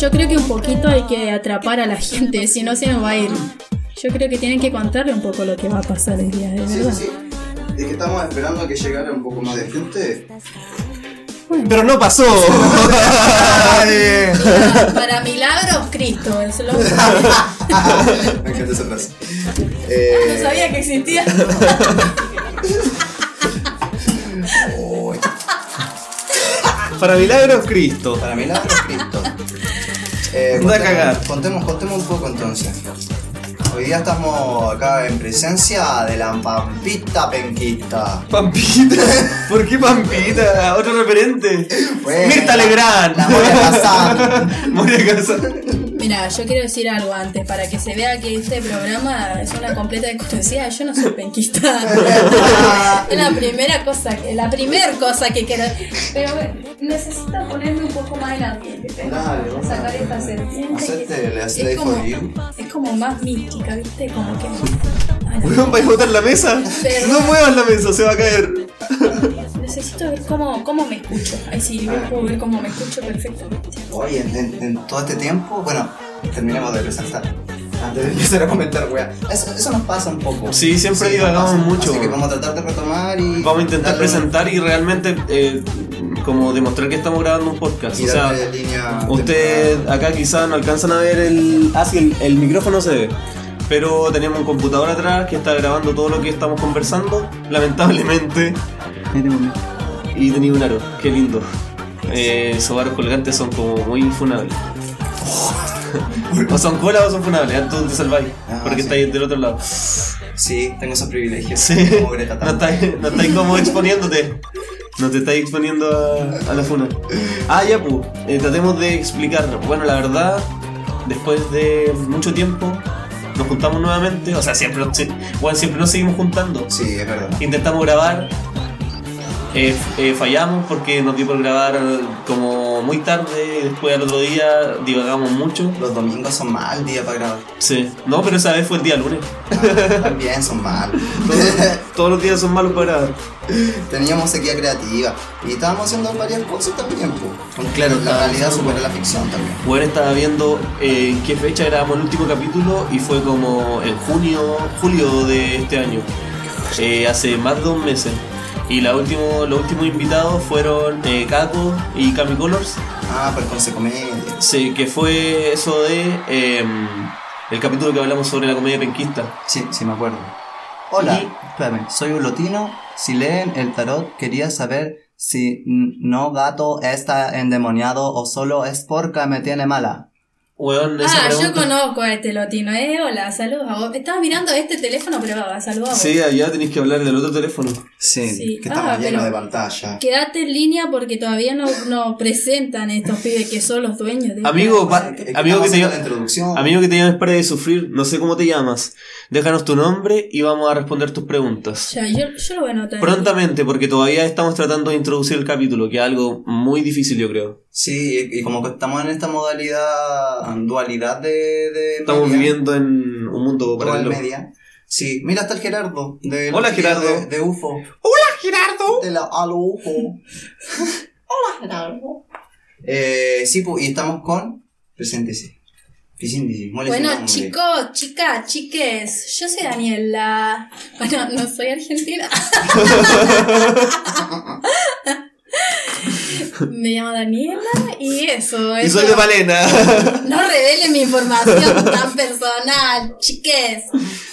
Yo creo que un poquito hay que atrapar a la gente, si no se nos va a ir. Yo creo que tienen que contarle un poco lo que va a pasar el día, de Sí, verdad. sí, sí. Es que estamos esperando a que llegara un poco más de gente. Pero no pasó. Mira, para milagros, Cristo, es lo Me encanta esa frase. Eh, No sabía que existía. uy, Para milagros, Cristo. para milagros, Cristo. Eh, contemos- cagar. Contemos, contemos un poco entonces. Hoy día estamos acá en presencia de la Pampita Penquista. Pampita. ¿Por qué Pampita? Otro referente. Bueno, Mirta Legrand. La voy a pasar. Moria Casán. Mira, yo quiero decir algo antes, para que se vea que este programa es una completa desconocida. Yo no soy penquista. es la primera cosa, que, la primera cosa que quiero. Pero necesito ponerme un poco más en ambiente. Dale, sacar esta serpiente. Es como, es como más mística, ¿viste? Como que. Ay, no. ¿vais a botar la mesa? Pero- No muevas la mesa, se va a caer. Necesito ver cómo, cómo me escucho. Ay, sí, yo puedo ver cómo me escucho perfectamente. Oye, en, en- en todo este tiempo, bueno, terminemos de presentar. Antes de empezar a comentar, wea. Eso, eso nos pasa un poco. Sí, siempre divagamos pasa. mucho. Así que vamos a tratar de retomar y. Vamos a intentar presentar y realmente eh, como demostrar que estamos grabando un podcast. Y O sea, Usted acá quizás no alcanzan a ver el. Ah, sí, el, el micrófono se ve. Pero tenemos un computador atrás que está grabando todo lo que estamos conversando. Lamentablemente. Y tenía un aro, qué lindo. Eh, esos aros colgantes son como muy funables. o son colas o son funables, tú te salváis. Ah, porque sí. estáis del otro lado. Sí, tengo esos privilegios. Sí, Como Greta no estáis, no estáis como exponiéndote. No te estáis exponiendo a, a la funa. Ah, ya, pues. eh, tratemos de explicar. Bueno, la verdad, después de mucho tiempo, nos juntamos nuevamente. O sea, siempre, bueno, siempre nos seguimos juntando. Sí, es verdad. Intentamos grabar. Eh, eh, fallamos porque nos dio por grabar como muy tarde. Después al otro día divagamos mucho. Los domingos son mal día para grabar. Sí. No, pero esa vez fue el día lunes. Ah, también son mal. Todos, todos los días son malos para grabar. Teníamos sequía creativa y estábamos haciendo varias cosas también. pues. Claro, la realidad supera la ficción también. Bueno, estaba viendo eh, en qué fecha grabamos el último capítulo y fue como en junio, julio de este año, hace más de un mes. Y la último, los últimos invitados fueron eh, Kako y Cami Colors, Ah, pero con comedia. sí, que fue eso de em, el capítulo que hablamos sobre la comedia penquista. Sí, sí me acuerdo. Hola, Y- espérame, soy un lotino. Si leen el tarot, quería saber si no gato está endemoniado o solo es porque me tiene mala. Weón, esa Ah, yo conozco a este lotino, eh. Hola, saludos a vos. Estaba mirando este teléfono, pero va, saludos a vos. Sí, allá tenéis que hablar del otro teléfono. Sí, Sí. que estamos Ah, llenos pero- de pantalla. Quédate en línea porque todavía no, no presentan estos pibes que son los dueños de Amigo, pa- que amigo que te introducción. Amigo que te llames para de sufrir, no sé cómo te llamas. Déjanos tu nombre y vamos a responder tus preguntas. Ya, yo, yo lo voy a anotar. Prontamente, porque todavía estamos tratando de introducir el capítulo, que es algo muy difícil, yo creo. Sí, y y como que estamos en esta modalidad, dualidad de... de Estamos media, viviendo en un mundo dual paralelo. media. Sí, mira, está el Gerardo. De Hola, Gerardo. De, de UFO. ¡Hola, Gerardo! De la Alo UFO. Hola, Gerardo. Eh, sí, pues, y estamos con... Preséntese. Preséntese. ¿cuál es su Bueno, chicos, chicas, chiques, yo soy Daniela. Bueno, no soy argentina. Me llamo Daniela y eso. Y eso. soy de Palena. No revelen mi información tan personal, chiques.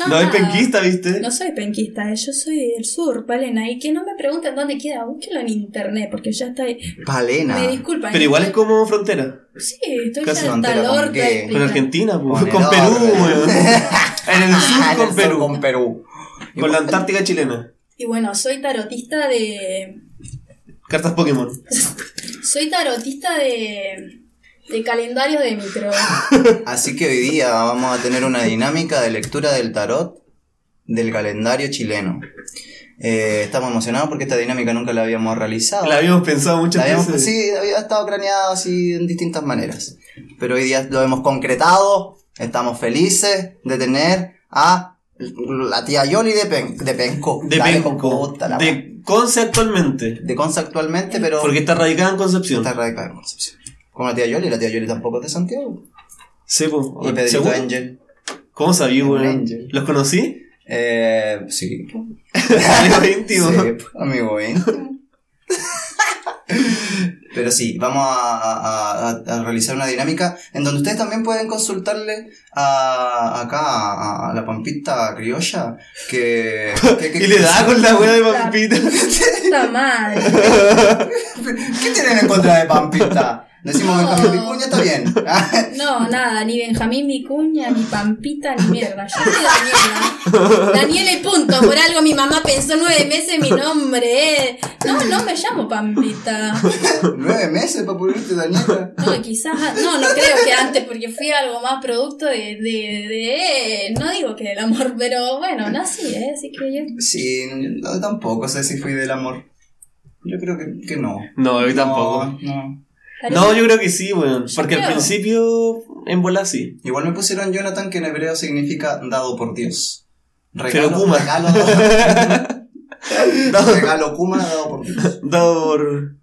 No es Ah. penquista, ¿viste? No soy penquista, eh, yo soy del sur, Palena. Y que no me pregunten dónde queda, búsquelo en internet, porque ya está ahí. Palena. Me disculpan. Pero igual es como frontera. Sí, estoy Casi frontera el con qué? Con. Argentina, pues. Con Perú, weón. En el sur Ah, con el sur Perú. Con Perú. Con la Antártica chilena. Y bueno, soy tarotista de. Cartas Pokémon. Soy tarotista de. de calendario de micro. Así que hoy día vamos a tener una dinámica de lectura del tarot del calendario chileno. Eh, estamos emocionados porque esta dinámica nunca la habíamos realizado. La habíamos pensado La muchas habíamos- veces. sí, había estado craneado así en distintas maneras. Pero hoy día lo hemos concretado. Estamos felices de tener a la tía Yoli de, Pen- de Penco. De Dale, Penco. madre. De Conce actualmente. de Conce actualmente, pero Porque está radicada en Concepción. está radicada en Concepción. Con la tía Yoli, la tía Yoli tampoco es de Santiago. Sí, pues. Y Pedrito. Angel. ¿Cómo sabía, weón? ¿Los conocí? Eh, sí. Amigo íntimo. Sí, amigo íntimo. Pero sí, vamos a, a- a- a realizar una dinámica en donde ustedes también pueden consultarle a, acá a, a la pampita criolla que, que- que- Y le da con la weá de pampita. Puta madre. ¿Qué tienen en contra de pampita? Decimos No. Benjamín Vicuña, está bien. No, nada, ni Benjamín Vicuña, ni Pampita, ni mierda. Yo soy Daniela. Daniela y punto. Por algo mi mamá pensó nueve meses mi nombre. eh. No, no me llamo Pampita. Nueve meses para pulirte, Daniela. No, quizás. No, no creo que antes, porque fui algo más producto de. de, de no digo que del amor, pero bueno, nací, ¿eh? Así que yo. Sí, no, tampoco sé si fui del amor. Yo creo que, que no. No, yo tampoco. No, no. No, yo creo que sí, weón. Porque al principio, en bola sí. Igual me pusieron Jonathan, que en hebreo significa dado por Dios. Pero Kuma. Regalo, regalo Kuma dado por Dios. Dado por.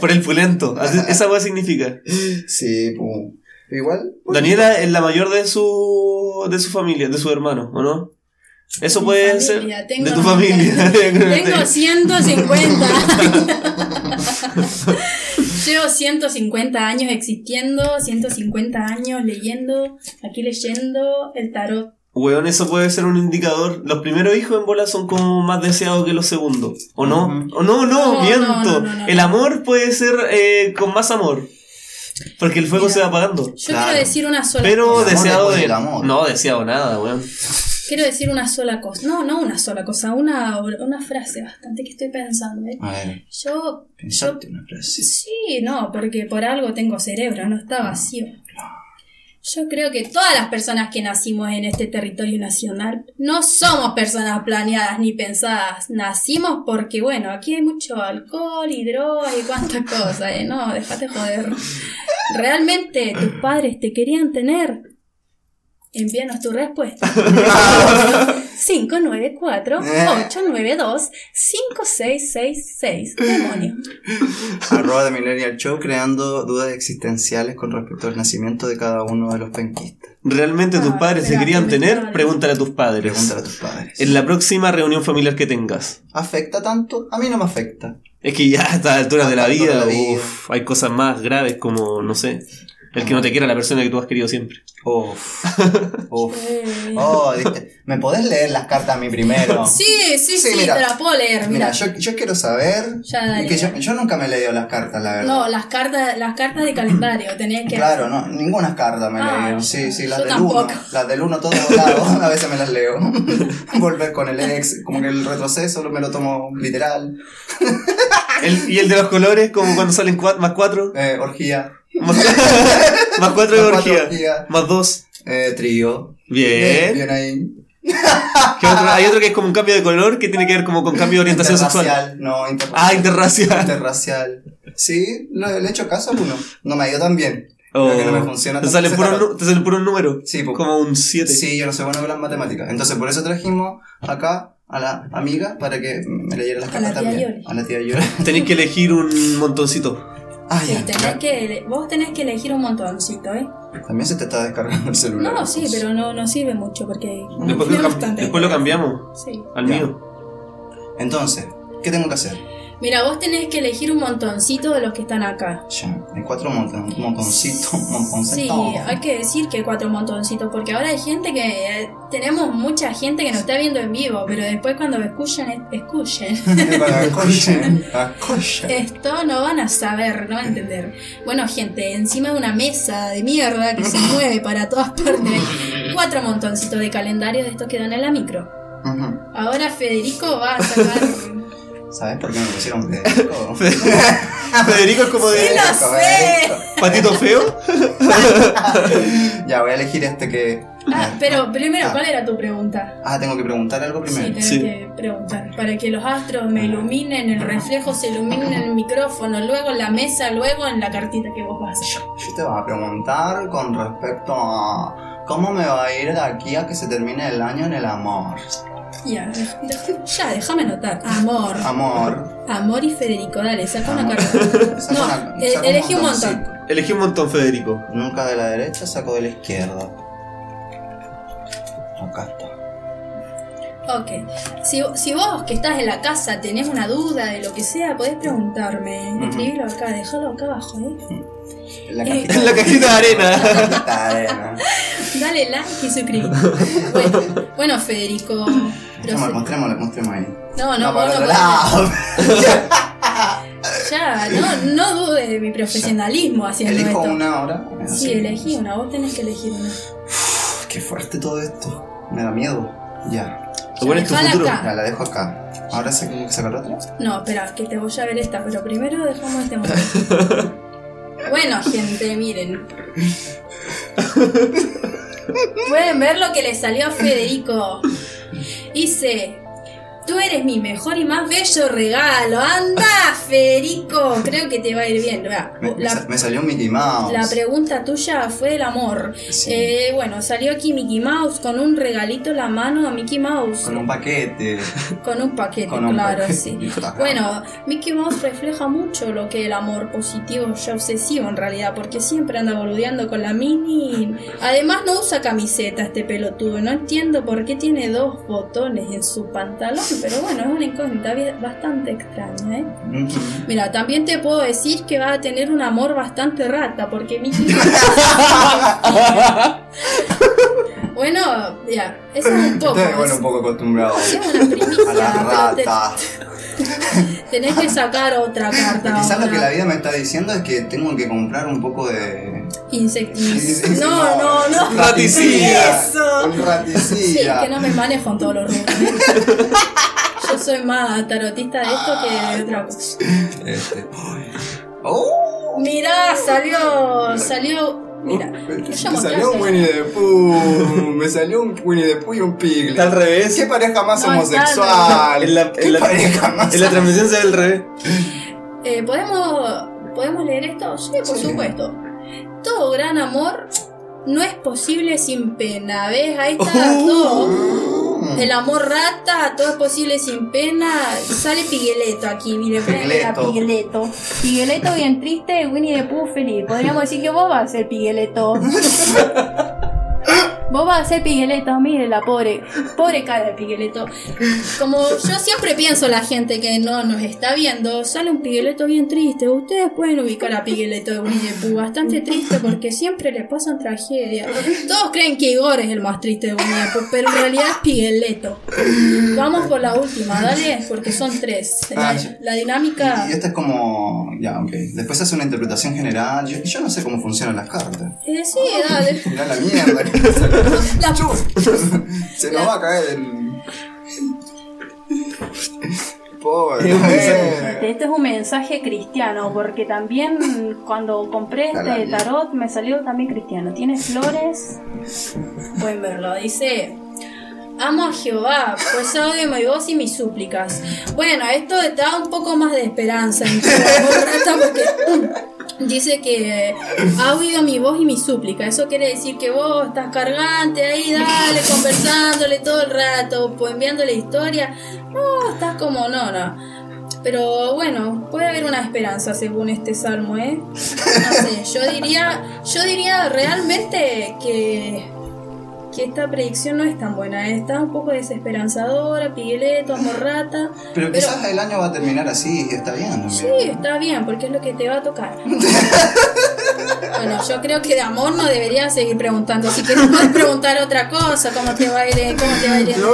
por el pulento. Así- Esa weá significa. Sí, pues. Igual. pues, Daniela es la mayor de su. de su familia, de su hermano, ¿o no? Eso puede familia, ser. tengo- de tu familia. Tengo 150 Llevo 150 años existiendo, 150 años leyendo, aquí leyendo el tarot. Weón, eso puede ser un indicador. Los primeros hijos en bola son como más deseados que los segundos. ¿O no? ¿O no? No, No, miento. no, no, no, no. El amor puede ser eh, con más amor. Porque el fuego Mira. se va apagando. Yo Claro. quiero decir una sola Pero cosa. Deseado de. del amor. No, deseado nada, weón. Quiero decir una sola cosa. No, no una sola cosa, una, una frase bastante que estoy pensando. ¿eh? A ver, Yo, yo pensate una frase. Sí, no, porque por algo tengo cerebro, no está vacío. Yo creo que todas las personas que nacimos en este territorio nacional no somos personas planeadas ni pensadas. Nacimos porque, bueno, aquí hay mucho alcohol y drogas y cuantas cosas, ¿eh? No, déjate joder. Realmente tus padres te querían tener. Envíanos tu respuesta. 594-892-5666. Demonio. Arroba de Millennial Show creando dudas existenciales con respecto al nacimiento de cada uno de los penquistas. ¿Realmente tus Ah, padres se querían tener? Pregúntale a tus padres. Pregúntale a tus padres. En la próxima reunión familiar que tengas. ¿Afecta tanto? A mí no me afecta. Es que ya a estas alturas A de la vida, de la vida. uf, hay cosas más graves como, no sé, el que no te quiera la persona que tú has querido siempre. Uf. Uf. Oh, diste- ¿Me podés leer las cartas a mí primero? Sí, sí, Sí, sí, mira. te la puedo leer. Mira, Mira, yo, yo quiero saber. Ya, que yo, nunca me he leído las cartas, la verdad. No, las cartas, las cartas de calendario, tenés que. Claro, no, ninguna carta me he Ah, leído. Sí, sí, las del tampoco. 1. Las del 1 todo volado, a veces me las leo. Volver con el ex, como que el retroceso me lo tomo literal. El- y el de los colores, como cuando salen cua- más cuatro. Eh, orgía. Más, más cuatro de orgía. Más dos. Eh, trío. Bien. Bien ahí. ¿Qué otro? Hay otro que es como un cambio de color que tiene que ver como con cambio de orientación sexual. Interracial, no, interracial. Ah, interracial. Interracial. Sí, lo- le he hecho caso a uno. No me ha ido tan bien. Oh, Creo que no me funciona te tarot. nu- te. Sí, po. Como un 7. Sí, yo no soy bueno con las matemáticas. Entonces, por eso trajimos acá a la amiga para que me leyera las la cartas también. A la tía Yoli. Tenéis que elegir un montoncito. Ah, Sí, ya. tenés que, vos tenés que elegir un montoncito, ¿eh? También se te está descargando el celular. No, sí, pero no, no sirve mucho porque. Después, lo, cam- bastante. después lo cambiamos Sí. al Ya. mío. Entonces, ¿qué tengo que hacer? Mira, vos tenés que elegir un montoncito de los que están acá. Ya, hay cuatro monton, montoncitos, Sí, montoncitos. hay que decir que hay cuatro montoncitos, porque ahora hay gente que. eh, tenemos mucha gente que nos está viendo en vivo, pero después cuando escuchen, es- escuchen. Escuchen, escuchen. Esto no van a saber, no van a entender. Bueno, gente, encima de una mesa de mierda que se mueve para todas partes, cuatro montoncitos de calendarios de estos que dan en la micro. Ahora Federico va a sacar. ¿Sabes por qué me pusieron Federico? Federico es como de Sí, lo sé. patito feo. ya, voy a elegir este que. Ah, pero primero, Ah. ¿cuál era tu pregunta? Ah, tengo que preguntar algo Sí, primero. tenés Sí. que preguntar. Para que los astros me iluminen, el reflejo se ilumine en el micrófono, luego en la mesa, luego en la cartita que vos vas a hacer. Yo te voy a preguntar con respecto a cómo me va a ir de aquí a que se termine el año en el amor. Ya, ya, déjame notar. Amor. Amor. Amor y Federico, dale, saca una Amor. carta. Saca No, eh, saca elegí un montón. montoncito. Elegí un montón, Federico. Nunca de la derecha, saco de la izquierda. Acá está. Ok. Si, si vos que estás en la casa tenés una duda de lo que sea, podés preguntarme. Escribilo acá, déjalo acá abajo, ¿eh? La Eh, cajita la cajita de arena. Cajita de arena. Dale like y suscríbete. bueno, bueno, Federico. Mostremos, mostrémosle, mostremos ahí. No, no, para vos no otro podés. lado. Ya, no, no dudes de mi profesionalismo haciendo Elijo esto. una ahora. Sí, elegí una, vos tenés que elegir una. Uf, Qué fuerte todo esto. Me da miedo. Ya. Lo bueno es tu futuro. acá. La dejo acá. Ahora sé que sacar otra. No, espera, que te voy a ver esta, pero primero dejamos este momento. bueno, gente, miren. Pueden ver lo que le salió a Federico. Dice, tú eres mi mejor y más bello regalo. Anda, Federico. Creo que te va a ir bien. Me, La, salió Mickey Mouse. la pregunta tuya fue el amor. Sí. Eh, bueno, salió aquí Mickey Mouse con un regalito en la mano a Mickey Mouse. Con un paquete. Con un paquete, Con un claro, paquete. sí. Bueno, Mickey Mouse refleja mucho lo que el amor positivo y obsesivo en realidad, porque siempre anda boludeando con la mini. Además no usa camiseta este pelotudo, no entiendo por qué tiene dos botones en su pantalón, pero bueno, es una incógnita bastante extraña, ¿eh? Mira, también te puedo decir que va a tener un amor bastante rata, porque Mickey Bueno, ya, eso es un poco. Estoy, bueno, un poco acostumbrado es una primicia, a la rata. tenés que sacar otra carta. Quizás lo que la vida me está diciendo es que tengo que comprar un poco de. Insecticida. No, no, no. Raticida. Eso. Un Sí, raticida. que no me manejo en todos los rubros. Yo soy más tarotista de esto que de otra cosa. Este. ¡Oh! Mirá, salió. Salió. Mira, Me salió un Winnie the Pooh. Me salió un Winnie the Pooh y un Piglet. Está al revés. ¿Qué pareja más No, homosexual? En la, ¿Qué en la- pareja más en la transmisión se ve al revés. Eh, ¿podemos, ¿Podemos leer esto? Sí, por Sí. supuesto. Todo gran amor no es posible sin pena. ¿Ves? Ahí está Oh. todo. El amor rata, todo es posible sin pena. Sale Pigueleto aquí, mire, Pigueleto. Pigueleto. Pigueleto bien triste, Winnie the Pooh feliz. Podríamos decir que vos vas a ser Pigueleto. Vos vas a ser Pigueleto, mire la pobre, pobre cara de Pigueleto. Como yo siempre pienso la gente que no nos está viendo, sale un Pigueleto bien triste. Ustedes pueden ubicar a Pigueleto de Winnie the Pooh, bastante triste porque siempre le pasan tragedias. Todos creen que Igor es el más triste de Winnie the Pooh, pero en realidad es Pigueleto. Vamos por la última, dale, porque son tres. La, Ah, la dinámica... Y esta es como. Ya, ok. Después hace una interpretación general. Yo, yo no sé cómo funcionan las cartas. Eh, sí, dale. La mierda. La- Se nos va a caer el. Pobre. Este es un mensaje cristiano, porque también cuando compré este tarot me salió también cristiano. Tiene flores. Pueden verlo. Dice: Amo a Jehová, pues odio mi voz y mis súplicas. Bueno, esto da un poco más de esperanza en tu amor, Rata, porque dice que ha oído mi voz y mi súplica. Eso quiere decir que vos estás cargante ahí, dale, conversándole todo el rato, pues enviándole historia. No, estás como, no, no. Pero bueno, puede haber una esperanza según este salmo, ¿eh? No sé, yo diría, yo diría realmente que, que esta predicción no es tan buena, está un poco desesperanzadora, Pigueleto, Amorrata. Pero quizás el año va a terminar así y está bien también. Sí, está bien, porque es lo que te va a tocar. bueno, yo creo que de amor no deberías seguir preguntando. Si quieres puedes preguntar otra cosa, cómo te va a ir, cómo te va a ir. No,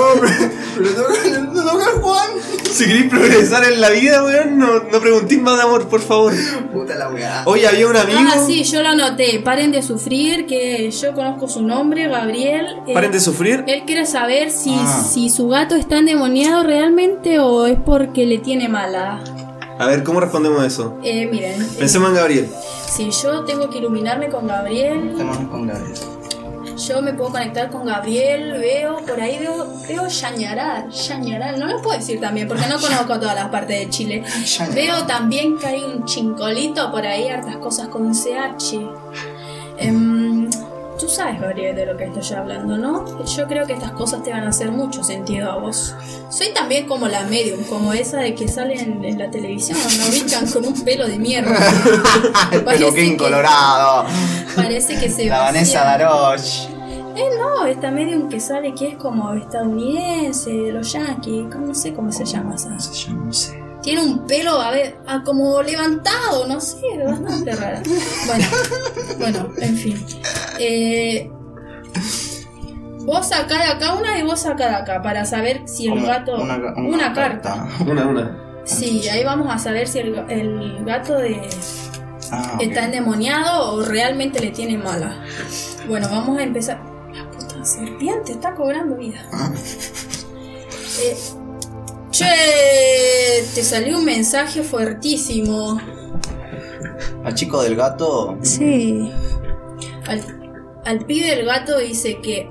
pero, no toca Juan. Si queréis progresar en la vida, weón, no, no preguntéis más de amor, por favor. Puta la weá. Hoy había un amigo. Ah, sí, yo lo anoté. Paren de sufrir, que yo conozco su nombre, Gabriel. Eh, Paren de sufrir. Él quiere saber si, Ah. si su gato está endemoniado realmente o es porque le tiene mala. A ver, ¿cómo respondemos a eso? Eh, miren, eh, Pensemos en Gabriel. si yo tengo que iluminarme con Gabriel, con Gabriel. yo me puedo conectar con Gabriel, veo, por ahí veo, veo Yañaral, Yañaral, no lo puedo decir también porque no conozco todas las partes de Chile. Yañaral. Veo también que hay un chincolito por ahí, hartas cosas con CH. Em, tú sabes, Gabriel, de lo que estoy hablando, ¿no? Yo creo que estas cosas te van a hacer mucho sentido a vos. Soy también como la medium, como esa de que salen en la televisión, me ubican con un pelo de mierda. El peluquín colorado. Parece que se La Vanessa. Daroche. Eh, no, esta medium que sale que es como estadounidense, de los yankees, no sé cómo se llama esa. Yo no sé. Tiene un pelo, a ver, ah, como levantado, no sé, bastante rara. Bueno, bueno, en fin. Eh, vos sacá de acá una y vos sacá de acá para saber si el gato. una, Una, una carta. Una, una. Sí, ahí vamos a saber si el, ga- el gato de, Ah, está endemoniado o realmente le tiene mala. Bueno, vamos a empezar. La puta serpiente está cobrando vida. Eh, che, te salió un mensaje fuertísimo. Al chico del gato. Sí. Al, al pibe del gato dice que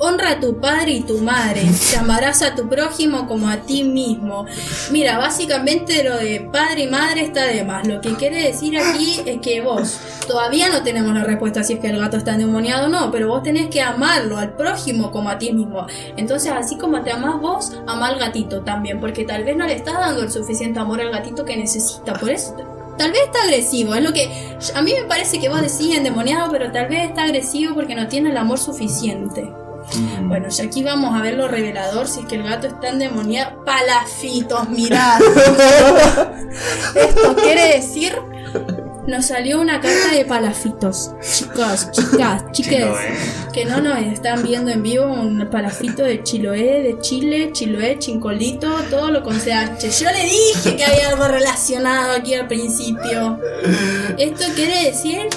honra a tu padre y tu madre, llamarás a tu prójimo como a ti mismo. Mira, básicamente lo de padre y madre está de más. Lo que quiere decir aquí es que vos todavía no tenemos la respuesta si es que el gato está endemoniado o no, pero vos tenés que amarlo al prójimo como a ti mismo. Entonces, así como te amás vos, amá al gatito también, porque tal vez no le estás dando el suficiente amor al gatito que necesita. Por eso Tal vez está agresivo, es lo que a mí me parece que vos decís endemoniado, pero tal vez está agresivo porque no tiene el amor suficiente. Mm. Bueno, y aquí vamos a ver lo revelador, si es que el gato está endemoniado. Palafitos, mirad. Esto quiere decir, nos salió una carta de palafitos. Chicos, chicas, chiques, que no nos están viendo en vivo, un palafito de Chiloé, de Chile, Chiloé, Chincolito, todo lo con CH. Yo le dije que había algo relacionado aquí al principio. Esto quiere decir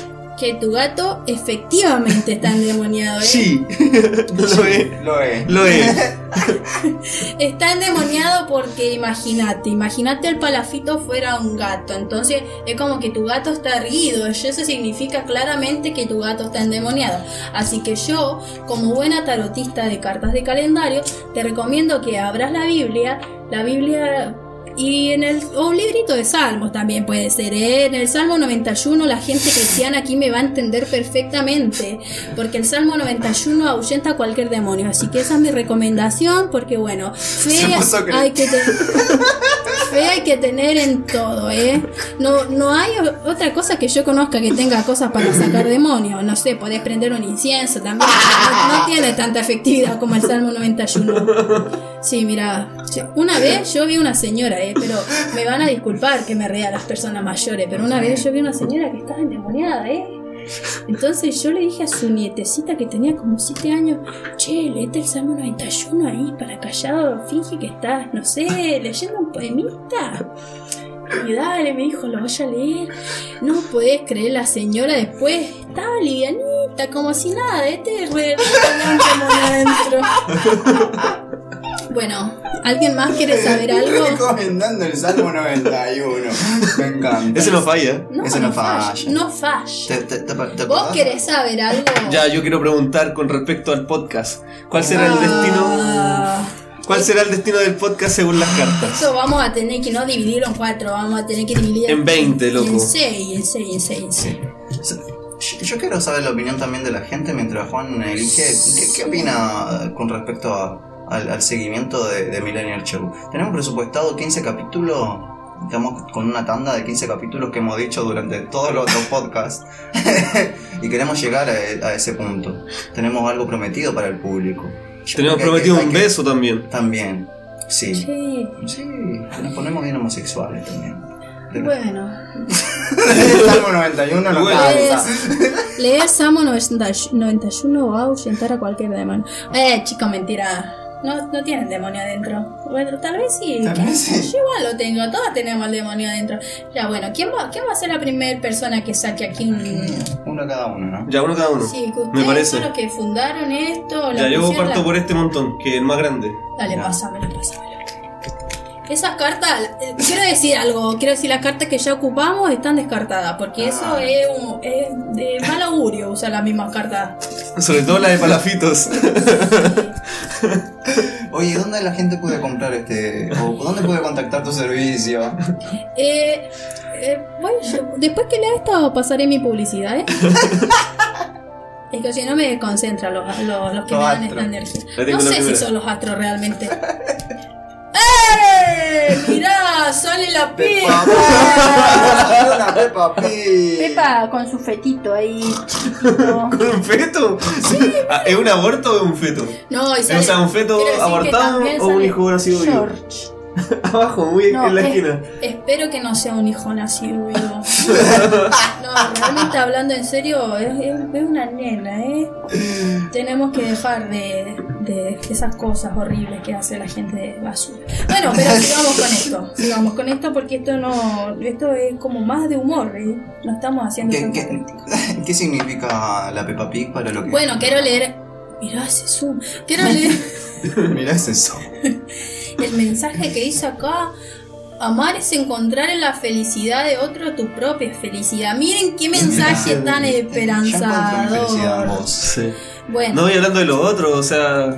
que tu gato efectivamente está endemoniado, ¿eh? Sí, lo es. Lo es. Lo es. Está endemoniado porque imagínate, imagínate el palafito fuera un gato. Entonces es como que tu gato está erguido. y Eso significa claramente que tu gato está endemoniado. Así que yo, como buena tarotista de cartas de calendario, te recomiendo que abras la Biblia. La Biblia y en el o un librito de salmos también puede ser. ¿eh? En el Salmo 91 la gente cristiana aquí me va a entender perfectamente. Porque el Salmo 91 ahuyenta a cualquier demonio. Así que esa es mi recomendación. Porque bueno, fe, hay que, te- fe hay que tener en todo. ¿eh? No, no hay otra cosa que yo conozca que tenga cosas para sacar demonios. No sé, podés prender un incienso también. No, no tiene tanta efectividad como el Salmo 91. Sí, mira, una vez yo vi una señora, eh, pero me van a disculpar que me ría a las personas mayores, pero una vez yo vi una señora que estaba endemoniada, eh. Entonces yo le dije a su nietecita que tenía como 7 años, che, léete el Salmo 91 ahí para callado, finge que estás, no sé, leyendo un poemita. Y dale, me dijo, lo voy a leer. No podés creer, la señora después estaba livianita, como si nada, este re adentro. Bueno, ¿alguien más quiere saber algo? Recomendando el Salmo 91. Me encanta. Ese no falla. Ese no falla. No falla. ¿Te, te, te, te ¿Vos querés saber algo? Ya, yo quiero preguntar con respecto al podcast. ¿Cuál será el destino? Ah, ¿Cuál será el destino del podcast según las cartas? Eso vamos a tener que no dividirlo en cuatro, vamos a tener que dividir En 20, loco. En seis, en seis, en seis, en seis. Yo- Yo quiero saber la opinión también de la gente mientras Juan elige. ¿Qué, qué opina con respecto a- al, al seguimiento de, de Millennial Show? Tenemos presupuestado 15 capítulos. Estamos con una tanda de 15 capítulos que hemos dicho durante todos los otros podcasts. y queremos llegar a, a ese punto. Tenemos algo prometido para el público. Yo Tenemos que- prometido un que- beso también. También. Sí. Sí, Sí, nos ponemos bien homosexuales también. bueno. Salmo 91 no Bueno. lees Salmo 90 91 o ahuyentar a cualquier demonio. Eh, chico, mentira. No, no tienen demonio adentro. Bueno, tal vez sí. Tal vez sí. Yo igual lo tengo. Todos tenemos el demonio adentro. Ya, bueno, ¿quién va, quién va a ser la primera persona que saque aquí un... Uno cada uno, ¿no? Ya, uno cada uno. Sí, que Me parece. son los que fundaron esto. Ya, yo parto la- por este montón, que es el más grande. Dale, Ya. pásamelo, pásamelo. Esas cartas, eh, quiero decir algo, quiero decir las cartas que ya ocupamos están descartadas, porque eso Ah. es, un- es de mal augurio usar las mismas cartas. Sobre todo la de palafitos. Oye, ¿dónde la gente puede comprar este? o dónde puede contactar tu servicio? Eh, eh, bueno, yo- después que lea esto pasaré mi publicidad, ¿eh? Es que si no me concentran los, los, los que Los me dan esta energía. No sé si son los astros realmente. ¡Eh! Mirá, sale la Pepa. Una Peppa Pig. Pepa con su fetito ahí chiquito. ¿Con un feto? Ah, ¿Es un aborto o es un feto? No, y sale, sea, un feto quiero decir que abortado también o un sale hijo nacido vivo. George. Abajo, muy No, en la es- esquina. Espero que no sea un hijo nacido vivo. No, realmente hablando en serio, es, es- una nena, ¿eh? Tenemos que dejar de, de esas cosas horribles que hace la gente de basura. Bueno, pero sigamos con esto. Sigamos con esto porque esto no. Esto es como más de humor, ¿eh? No estamos haciendo ¿Qué, qué, qué significa la Peppa Pig para lo que.? Bueno, quiero leer. Mirá ese zoom. Quiero leer. Mirá es eso. El mensaje que dice acá, amar es encontrar en la felicidad de otro tu propia felicidad. Miren qué mensaje tan esperanzador. vos. Sí. Bueno, No voy hablando de lo otro, o sea.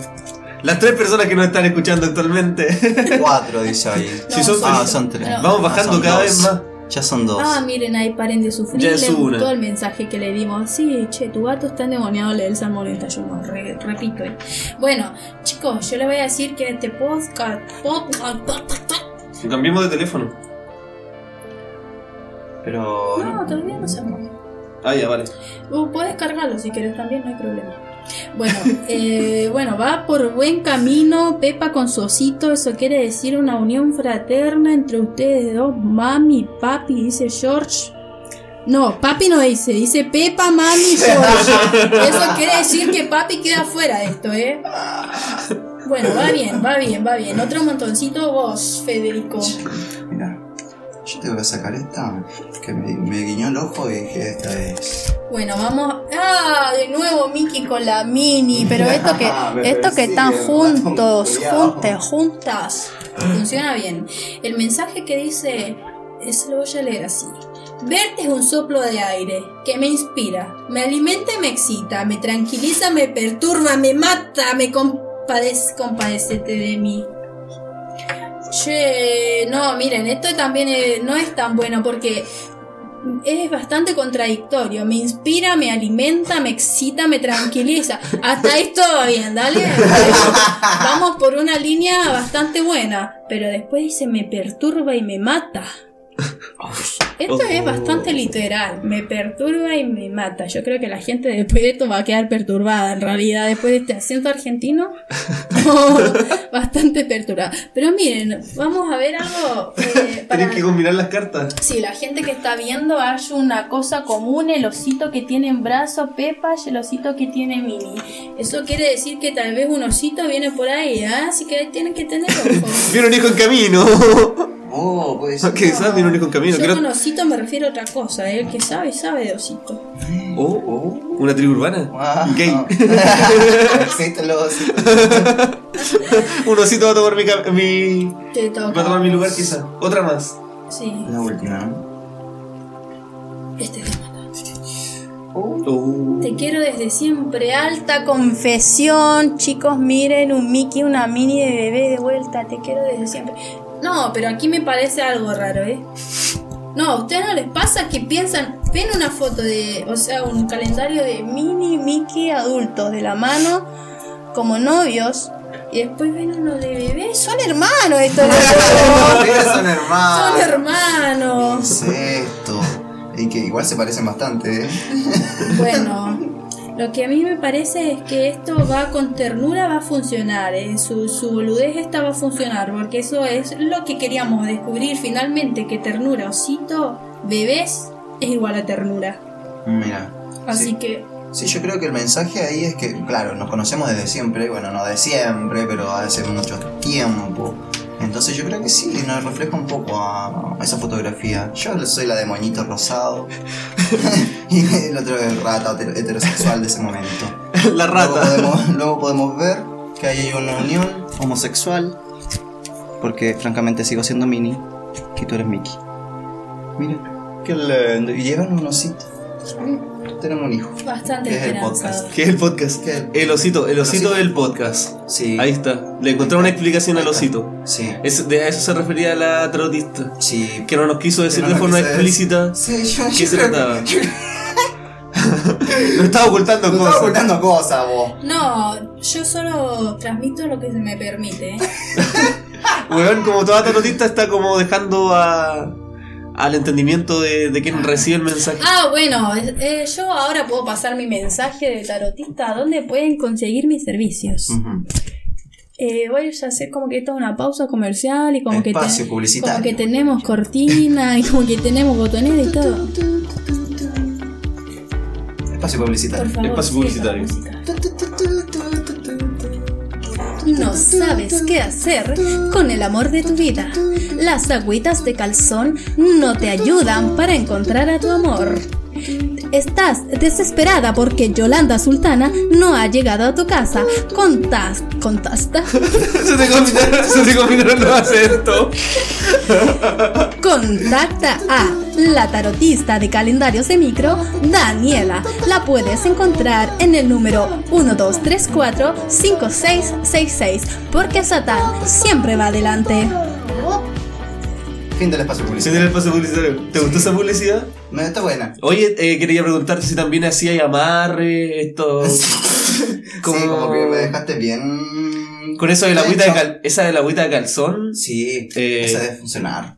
Las tres personas que nos están escuchando actualmente. Cuatro, dice ahí. No, Si son Ah, felices. son tres. No. Vamos Ah, bajando son cada dos. vez más. Ya son dos. ah, miren ahí, paren de sufrir. Ya es Le una. el mensaje que le dimos. Sí, che, tu gato está endemoniado, lee el Salmo 91. Re- repito. eh. Bueno, chicos, yo les voy a decir que este podcast. podcast Cambiemos de teléfono. Pero. no, todavía no se armó. Ah, ya, vale. Uh, puedes cargarlo si quieres también, no hay problema. Bueno, eh, bueno, va por buen camino Pepa con su osito, eso quiere decir una unión fraterna entre ustedes dos, mami, papi, dice George. No, papi no dice, dice Pepa, mami, George. Eso quiere decir que papi queda fuera de esto, ¿eh? Bueno, va bien, va bien, va bien. Otro montoncito vos, Federico. Mira, yo te voy a sacar esta que me, me guiñó el ojo y dije: Esta es. Bueno, vamos. Ah, de nuevo Mickey con la mini. Pero esto que, esto que están juntos, juntas, juntas, funciona bien. El mensaje que dice, eso lo voy a leer así. Verte es un soplo de aire que me inspira, me alimenta y me excita, me tranquiliza, me perturba, me mata, me compadece, compadecete de mí. Che, no, miren, esto también eh, no es tan bueno porque es bastante contradictorio. Me inspira, me alimenta, me excita, me tranquiliza. Hasta ahí todo bien, dale. Vamos por una línea bastante buena. Pero después dice me perturba y me mata. Esto es Oh. bastante literal. Me perturba y me mata. Yo creo que la gente después de esto va a quedar perturbada. En realidad, después de este acento argentino, oh, bastante perturbada. Pero miren, vamos a ver algo. eh, para- Tenés que combinar las cartas. Sí, la gente que está viendo hay una cosa común, el osito que tiene en brazo Pepa y el osito que tiene Mini. Eso quiere decir que tal vez un osito viene por ahí, ¿eh? así que tienen que tener ojo. Viene un hijo en camino. Oh, puede ser. ¿Qué sabes? Viene un hijo en camino. Yo Creo- con osito me refiero a otra cosa, ¿eh? el que sabe, sabe de osito. Oh, Oh. una tribu urbana. Ah. Gay. Existen los ositos. un osito va a tomar mi, ca- mi- Te toca. va a tomar mi lugar quizá. Otra más. Sí, La última, ¿no? este es Oh. Te quiero desde siempre, alta confesión. Chicos, miren un Mickey, una mini de bebé de vuelta. Te quiero desde siempre. No, pero aquí me parece algo raro, ¿eh? No, ¿a ustedes no les pasa que piensan, ven una foto de, o sea, un calendario de mini Mickey adultos de la mano, como novios, y después ven uno de bebé? Son hermanos estos dos. Son hermanos. Son hermanos. Incesto. Y que igual se parecen bastante, ¿eh? Bueno, lo que a mí me parece es que esto va con ternura, va a funcionar. ¿eh? Su, su boludez esta va a funcionar, porque eso es lo que queríamos descubrir finalmente: que ternura, osito, bebés, es igual a ternura. Mira. Así sí. que, Sí, yo creo que el mensaje ahí es que, claro, nos conocemos desde siempre, bueno, no de siempre, pero hace mucho tiempo. Entonces yo creo que sí, nos refleja un poco a, esa fotografía. Yo soy la de moñito rosado y el otro es rata hetero- heterosexual de ese momento. La Luego rata. podemos, luego podemos ver que hay una unión homosexual, porque francamente sigo siendo Minnie y tú eres Mickey. Mira, qué lindo. Y llevan un osito. Tenemos un hijo. bastante ¿Qué es el podcast? ¿Qué es el podcast? ¿Qué es el- El osito, el osito osito? del podcast. Sí. Ahí está. Le encontré una explicación al osito. Sí. Es, de a eso se refería la tarotista. Sí. Que no nos quiso decir no de forma explícita Sí, yo, qué yo se creo trataba. que- No estaba ocultando No cosas. estás ocultando cosas, vos. No, yo solo transmito lo que se me permite. Weón, como toda tarotista está como dejando a, al entendimiento de, de quien recibe el mensaje. Ah, bueno, eh, yo ahora puedo pasar mi mensaje de tarotista. ¿Dónde pueden conseguir mis servicios? Eh, voy a hacer como que toda una pausa comercial y como que, Espacio publicitario. como que tenemos cortina y como que tenemos botonera y todo. Espacio publicitario. Favor, Espacio publicitario. No sabes qué hacer con el amor de tu vida. Las agüitas de calzón no te ayudan para encontrar a tu amor. Estás desesperada porque Yolanda Sultana no ha llegado a tu casa. Contas, contasta, se combinaron los acentos. contacta a la tarotista de calendarios de micro, Daniela. La puedes encontrar en el número 1234-5666 porque Satán siempre va adelante. Fin del espacio publicitario. tiene el paso publicitario. ¿Te gustó esa publicidad? No, está buena. Oye, eh, quería preguntarte si también hacía amarre, esto. Como... Sí, como que me dejaste bien. Con eso de la agüita de hecho. cal, esa de la agüita de calzón. Sí, Eh, esa debe funcionar.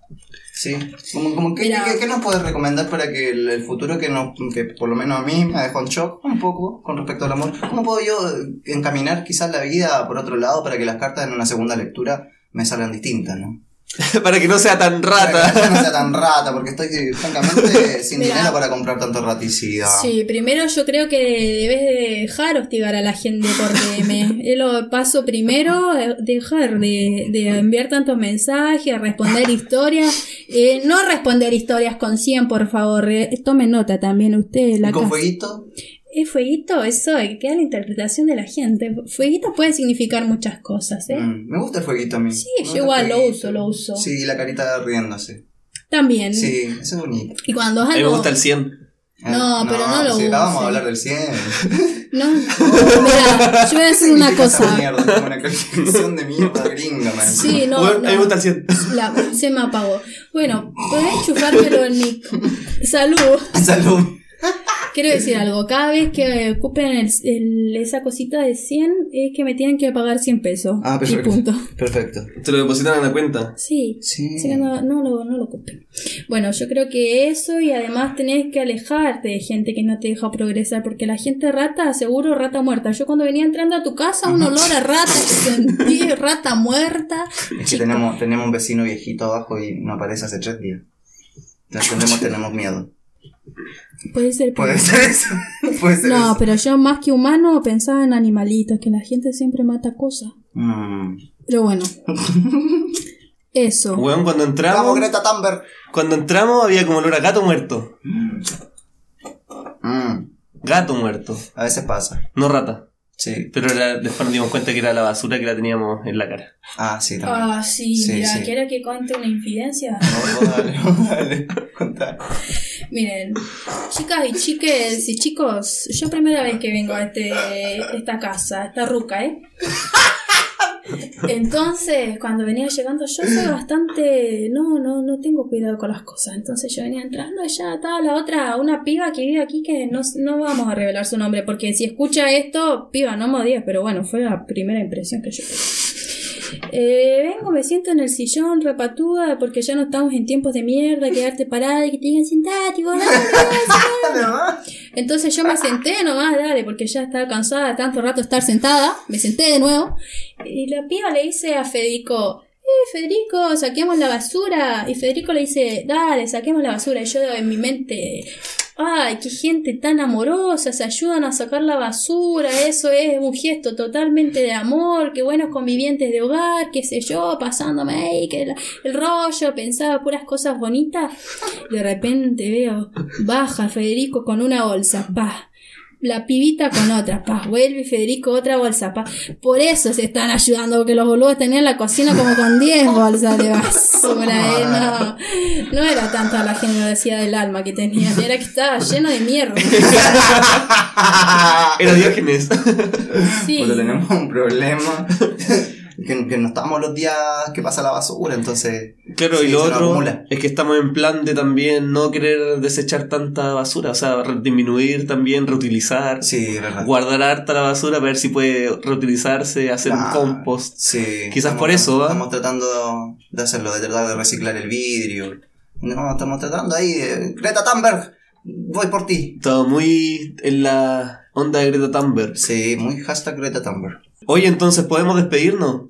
Sí, como, como ¿qué, Mira. qué- qué nos puedes recomendar para que el, el futuro que, no, que por lo menos a mí me dejó en shock un poco con respecto al amor? ¿Cómo puedo yo encaminar quizás la vida por otro lado para que las cartas en una segunda lectura me salgan distintas, ¿no? para que no sea tan Para que rata. no sea tan rata, porque estoy francamente sin Mira. dinero para comprar tanto raticida. Sí, primero yo creo que debes de dejar hostigar a la gente por DM. Es lo paso primero, eh, dejar de, de enviar tantos mensajes, responder historias. Eh, no responder historias con 100, por favor. eh, tome nota también usted. La ¿Y con fueguito? ¿Es fueguito? Eso eh, queda la interpretación de la gente. Fueguito puede significar muchas cosas, ¿eh? Mm, me gusta el fueguito a mí. Sí, yo igual lo uso, lo uso. Sí, la carita riéndose. También. Sí, eso es bonito. Y cuando A mí me gusta el 100. No, pero no lo sí, acabamos use. de hablar del 100. No, mira, yo voy a hacer una cosa. Mierda, una calificación de mierda gringa, man. Sí, no, Bueno, a mí me no. gusta el 100. La, se me apagó. Bueno, podés enchufármelo en mi. Salud. Salud. Quiero decir algo. Cada vez que ocupen el- el- esa cosita de 100, es que me tienen que pagar 100 pesos. Ah, Y perfecto. punto. Perfecto. Te lo depositan en la cuenta. Sí. Sí. Así que no, no, lo, no lo ocupen. Bueno, yo creo que eso y además tenés que alejarte de gente que no te deja progresar porque la gente rata, seguro rata muerta. Yo cuando venía entrando a tu casa, un olor a rata que sentí, rata muerta. Es que tenemos, tenemos un vecino viejito abajo y no aparece hace tres días. Entonces tenemos, tenemos miedo. Puede ser. pero- Puede ser eso. Puede ser No, eso. pero yo más que humano pensaba en animalitos, que la gente siempre mata cosas. Mm. Pero bueno. Eso. Weón, cuando Vamos, entramos. Greta Thunberg. Cuando entramos había como olor a gato muerto. Mm. Gato muerto. A veces pasa. No rata. Sí. Pero era- después nos dimos cuenta que era la basura que la teníamos en la cara. Ah, sí, también. Ah, sí, Sí, mira, sí. ¿quiere que cuente una infidencia? Vos- vos dale, vos dale. Contá. Miren, chicas y chiques y chicos, yo primera vez que vengo a este, esta casa, esta ruca, ¿eh? Entonces, cuando venía llegando, yo soy bastante. No, no, no tengo cuidado con las cosas. Entonces, yo venía entrando ya estaba la otra, una piba que vive aquí que no, no vamos a revelar su nombre, porque si escucha esto, piba, no me odies, pero bueno, fue la primera impresión que yo tuve. Eh, vengo, me siento en el sillón repatuda porque ya no estamos en tiempos de mierda, quedarte parada y que te digan sentate, vos, dale". Entonces yo me senté nomás, dale, porque ya estaba cansada de tanto rato estar sentada. Me senté de nuevo. Y la piba le dice a Federico, eh, Federico, saquemos la basura. Y Federico le dice, dale, saquemos la basura. Y yo en mi mente, ay, qué gente tan amorosa, se ayudan a sacar la basura. Eso es un gesto totalmente de amor, qué buenos convivientes de hogar, qué sé yo, pasándome ahí, que el rollo, pensaba puras cosas bonitas. De repente veo, baja Federico con una bolsa, pa. La pibita con otra, pa. Vuelve Federico otra bolsa, pa. Por eso se están ayudando, porque los boludos tenían la cocina como con 10 bolsas de basura, eh. No, no era tanta la generosidad del alma que tenían, era que estaba lleno de mierda. Era Diógenes. Sí. Cuando tenemos un problema. Que, que no estamos los días que pasa la basura, entonces. Claro, sí, y lo otro es que estamos en plan de también no querer desechar tanta basura, o sea, disminuir también, reutilizar, Sí, guardar harta la basura, ver si puede reutilizarse, hacer un Ah, compost. Sí. Quizás estamos- por eso, ¿ah? Estamos tratando de hacerlo, de tratar de reciclar el vidrio. No, estamos tratando ahí. de- Greta Thunberg, voy por ti. Estaba muy en la onda de Greta Thunberg. Sí, muy hashtag Greta Thunberg. Oye, entonces podemos despedirnos.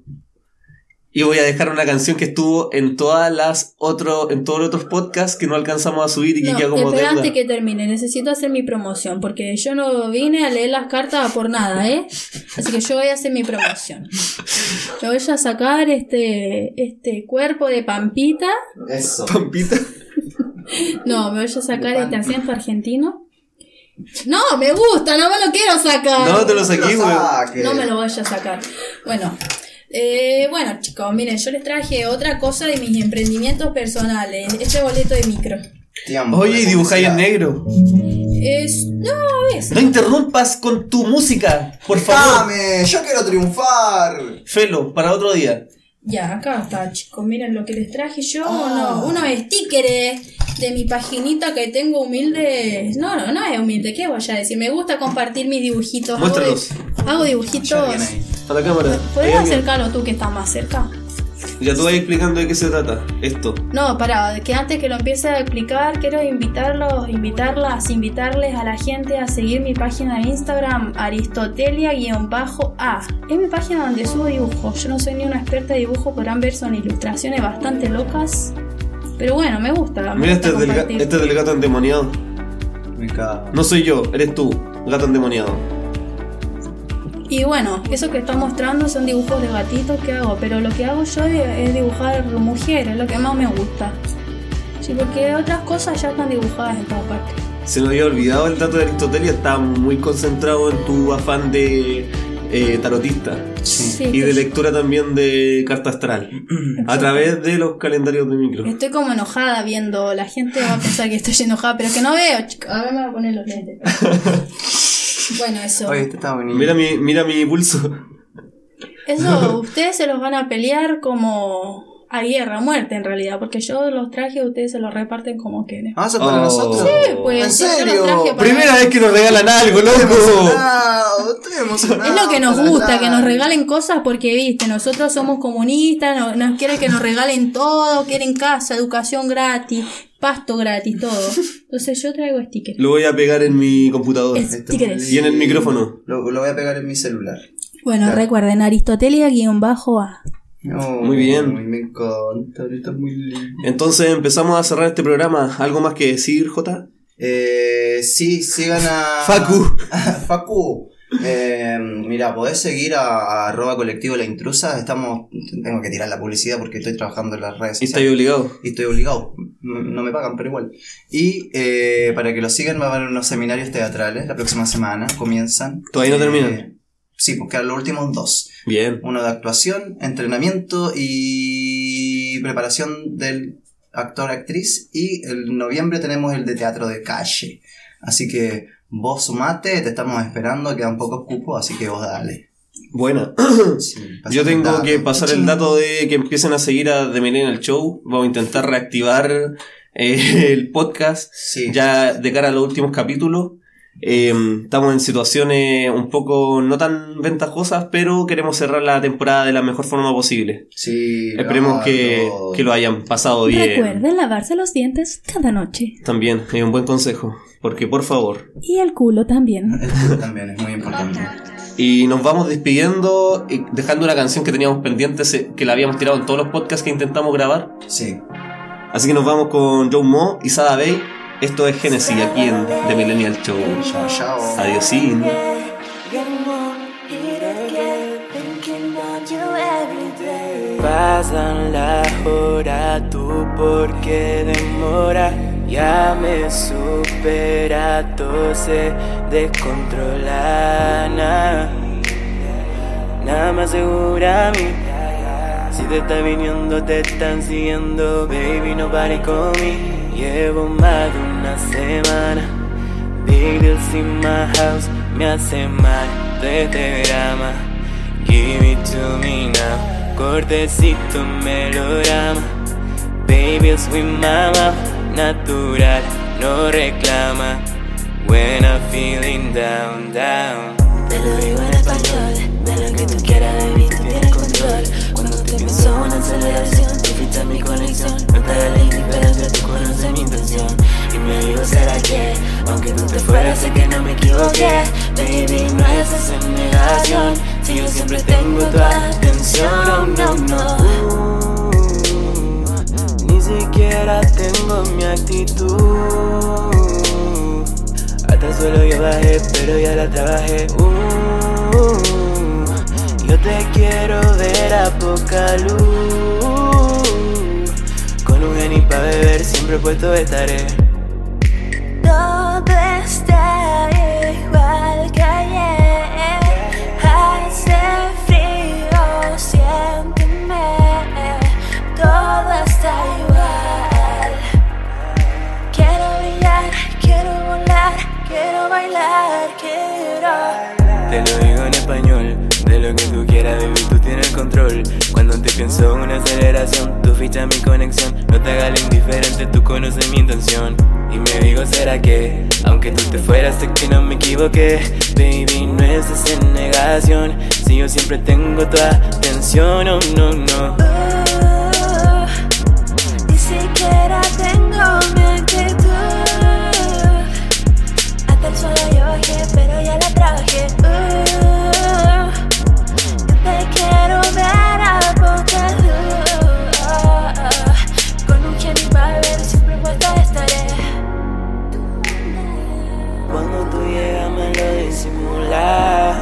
Y voy a dejar una canción que estuvo en todas las otros, en todos los otros podcasts que no alcanzamos a subir y que No, queda como espera deuda. antes que termine, necesito hacer mi promoción, porque yo no vine a leer las cartas por nada, ¿eh? Así que yo voy a hacer mi promoción. Yo voy a sacar este, este cuerpo de Pampita. Eso. Pampita. No, me voy a sacar este acento argentino. No, me gusta, no me lo quiero sacar. No, te lo saqué, No güey. No me lo vaya a sacar. Bueno, eh, bueno chicos, miren, yo les traje otra cosa de mis emprendimientos personales. Este boleto de micro. Tiempo Oye, dibujáis en negro. Es, no, es. No interrumpas con tu música, por favor. ¡Dame! ¡Yo quiero triunfar! Felo, para otro día. Ya, acá está, chicos. Miren lo que les traje yo. Ah. uno- unos stickers de mi paginita que tengo humilde. No, no, no es humilde. ¿Qué voy a decir? Me gusta compartir mis dibujitos. Muéstralos. Hago dibujitos. A la cámara. ¿Puedes acercarlo tú que estás más cerca? Ya tú vas explicando de qué se trata. Esto. No, para que antes que lo empiece a explicar, quiero invitarlos, invitarlas, invitarles a la gente a seguir mi página de Instagram, Aristotelia-A. Es mi página donde subo dibujos. Yo no soy ni una experta de dibujo, podrán ver, son ilustraciones bastante locas. Pero bueno, me gusta. Me Mira, gusta este es, del, ga- compartir. este es del gato endemoniado. Me cago. No soy yo, eres tú, gato endemoniado. Y bueno, eso que está mostrando son dibujos de gatitos que hago, pero lo que hago yo es dibujar mujeres, lo que más me gusta. Sí, porque otras cosas ya están dibujadas en todas partes. Se me había olvidado el dato de Aristotelia, estaba muy concentrado en tu afán de eh, tarotista Sí, y de lectura también de carta astral a través de los calendarios de micro. Estoy como enojada viendo, la gente va a pensar que estoy enojada, pero es que no veo, chicos. Ahora me voy a poner los lentes. bueno, eso. Oye, este está bonito. Mira mi, mira mi pulso. Eso, ustedes se los van a pelear como a guerra, a muerte en realidad, porque yo los traje, ustedes se los reparten como quieren. Ah, eso es para Oh. nosotros. Sí, pues, ¿En serio? Primera vez que nos regalan algo, loco. emocionado, estoy emocionado. Es lo que nos gusta, que nos regalen cosas porque, viste, nosotros somos comunistas, no- nos quieren que nos regalen todo, quieren casa, educación gratis, pasto gratis, todo. Entonces yo traigo stickers. Lo voy a pegar en mi computador Es- Este Stickers. y en el micrófono. Lo, lo voy a pegar en mi celular. Bueno, Claro. recuerden, Aristotelia-A. Muy bien. Me encanta, muy lindo. Entonces empezamos a cerrar este programa. ¿Algo más que decir, Jota? Eh, sí, sigan a. Facu. Facu. Eh, mira, podés seguir a, arroba colectivo la intrusa. Estamos. Tengo que tirar la publicidad porque estoy trabajando en las redes Y estáis obligado. Y estoy obligado. No no me pagan, pero igual. Y eh, para que lo sigan, va a haber unos seminarios teatrales la próxima semana. Comienzan. ¿Todavía no Eh, terminan? Sí, pues quedan los últimos dos. Bien. Uno de actuación, entrenamiento y preparación del actor-actriz. Y en noviembre tenemos el de teatro de calle. Así que vos sumate, te estamos esperando, quedan pocos cupos, así que vos dale. Buena. Sí, Yo el tengo que pasar el dato de que empiecen a seguir a The Millennial Show. Vamos a intentar reactivar eh, el podcast Sí. ya de cara a los últimos capítulos. Eh, estamos en situaciones un poco no tan ventajosas, pero queremos cerrar la temporada de la mejor forma posible. Sí, Esperemos que, claro. que lo hayan pasado bien. Recuerden lavarse los dientes cada noche. También, es un buen consejo. Porque por favor. Y el culo también. Esto también es muy importante. Y nos vamos despidiendo, y dejando una canción que teníamos pendiente, que la habíamos tirado en todos los podcasts que intentamos grabar. Sí. Así que nos vamos con Joe Mo y Sada Bay. Esto es Genesis aquí en The Millennial Show. Chao, chao. Pasan las horas, tú por qué demora. Ya me supera, todo se descontrola. Nada, nada me asegura a mí. Si te está viniendo, te están siguiendo, baby, no pares conmigo. Llevo más de una semana. Big deals in my house, me hace mal de este drama. Give it to me now. cortecito melograma. Baby, es mi mamá, natural, no reclama. When I'm feeling down, down. Te lo digo en español, de lo que tú quieras, baby, tú tienes control. Cuando te pienso una aceleración, fuiste mi conexión. No te la indiferente, tú conoces mi intención. Y me digo, ¿será que? Aunque tú te fueras, sé que no me equivoqué. Baby, no es esa negación. Si yo siempre tengo tu atención, no, no. Uh, ni siquiera tengo mi actitud. Hasta el suelo yo bajé, pero ya la trabajé. Uh, yo te quiero ver a poca luz. Geni pa' beber, siempre puesto estaré. Tú tienes control. Cuando te pienso una aceleración, tú fichas mi conexión. No te hagas indiferente, tú conoces mi intención. Y me digo, ¿será que? Aunque tú te fueras, sé que no me equivoqué. Baby, no es esa negación. Si yo siempre tengo tu atención, oh no, no. Ni siquiera tengo mi actitud. Hasta el suelo yo bajé, pero ya la. Uh, disimulas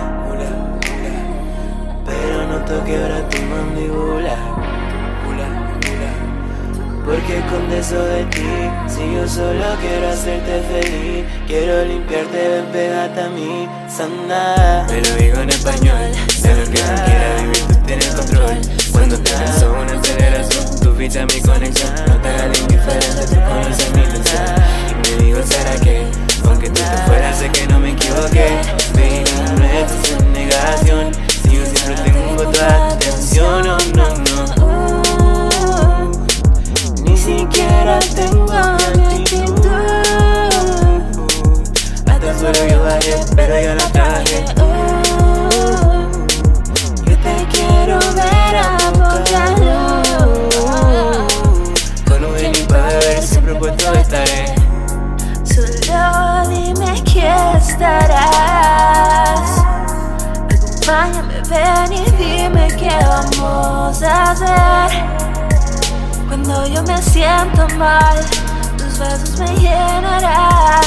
Pero no toque ahora tu mandíbula. Porque con eso de ti Si yo solo quiero hacerte feliz Quiero limpiarte, ven, pégate a mí Sana Te lo digo en español De lo que tú quieras vivir, tú tienes control. Cuando te pienso una aceleración Tú fichas mi conexión No te hagas indiferente, tú conoces mi intención Y me digo, ¿será que? Aunque tú te fueras, sé que no me equivoqué. Baby, no es en negación. Si yo siempre tengo tu atención, oh no, no. Ni siquiera tengo actitud. Hasta el suelo yo bajé, pero yo la traje Acompáñame, ven y dime qué vamos a hacer. Cuando yo me siento mal, tus besos me llenarán.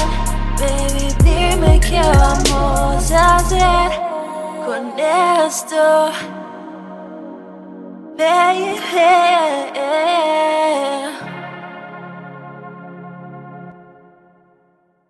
Baby, dime qué vamos a hacer con esto. Baby.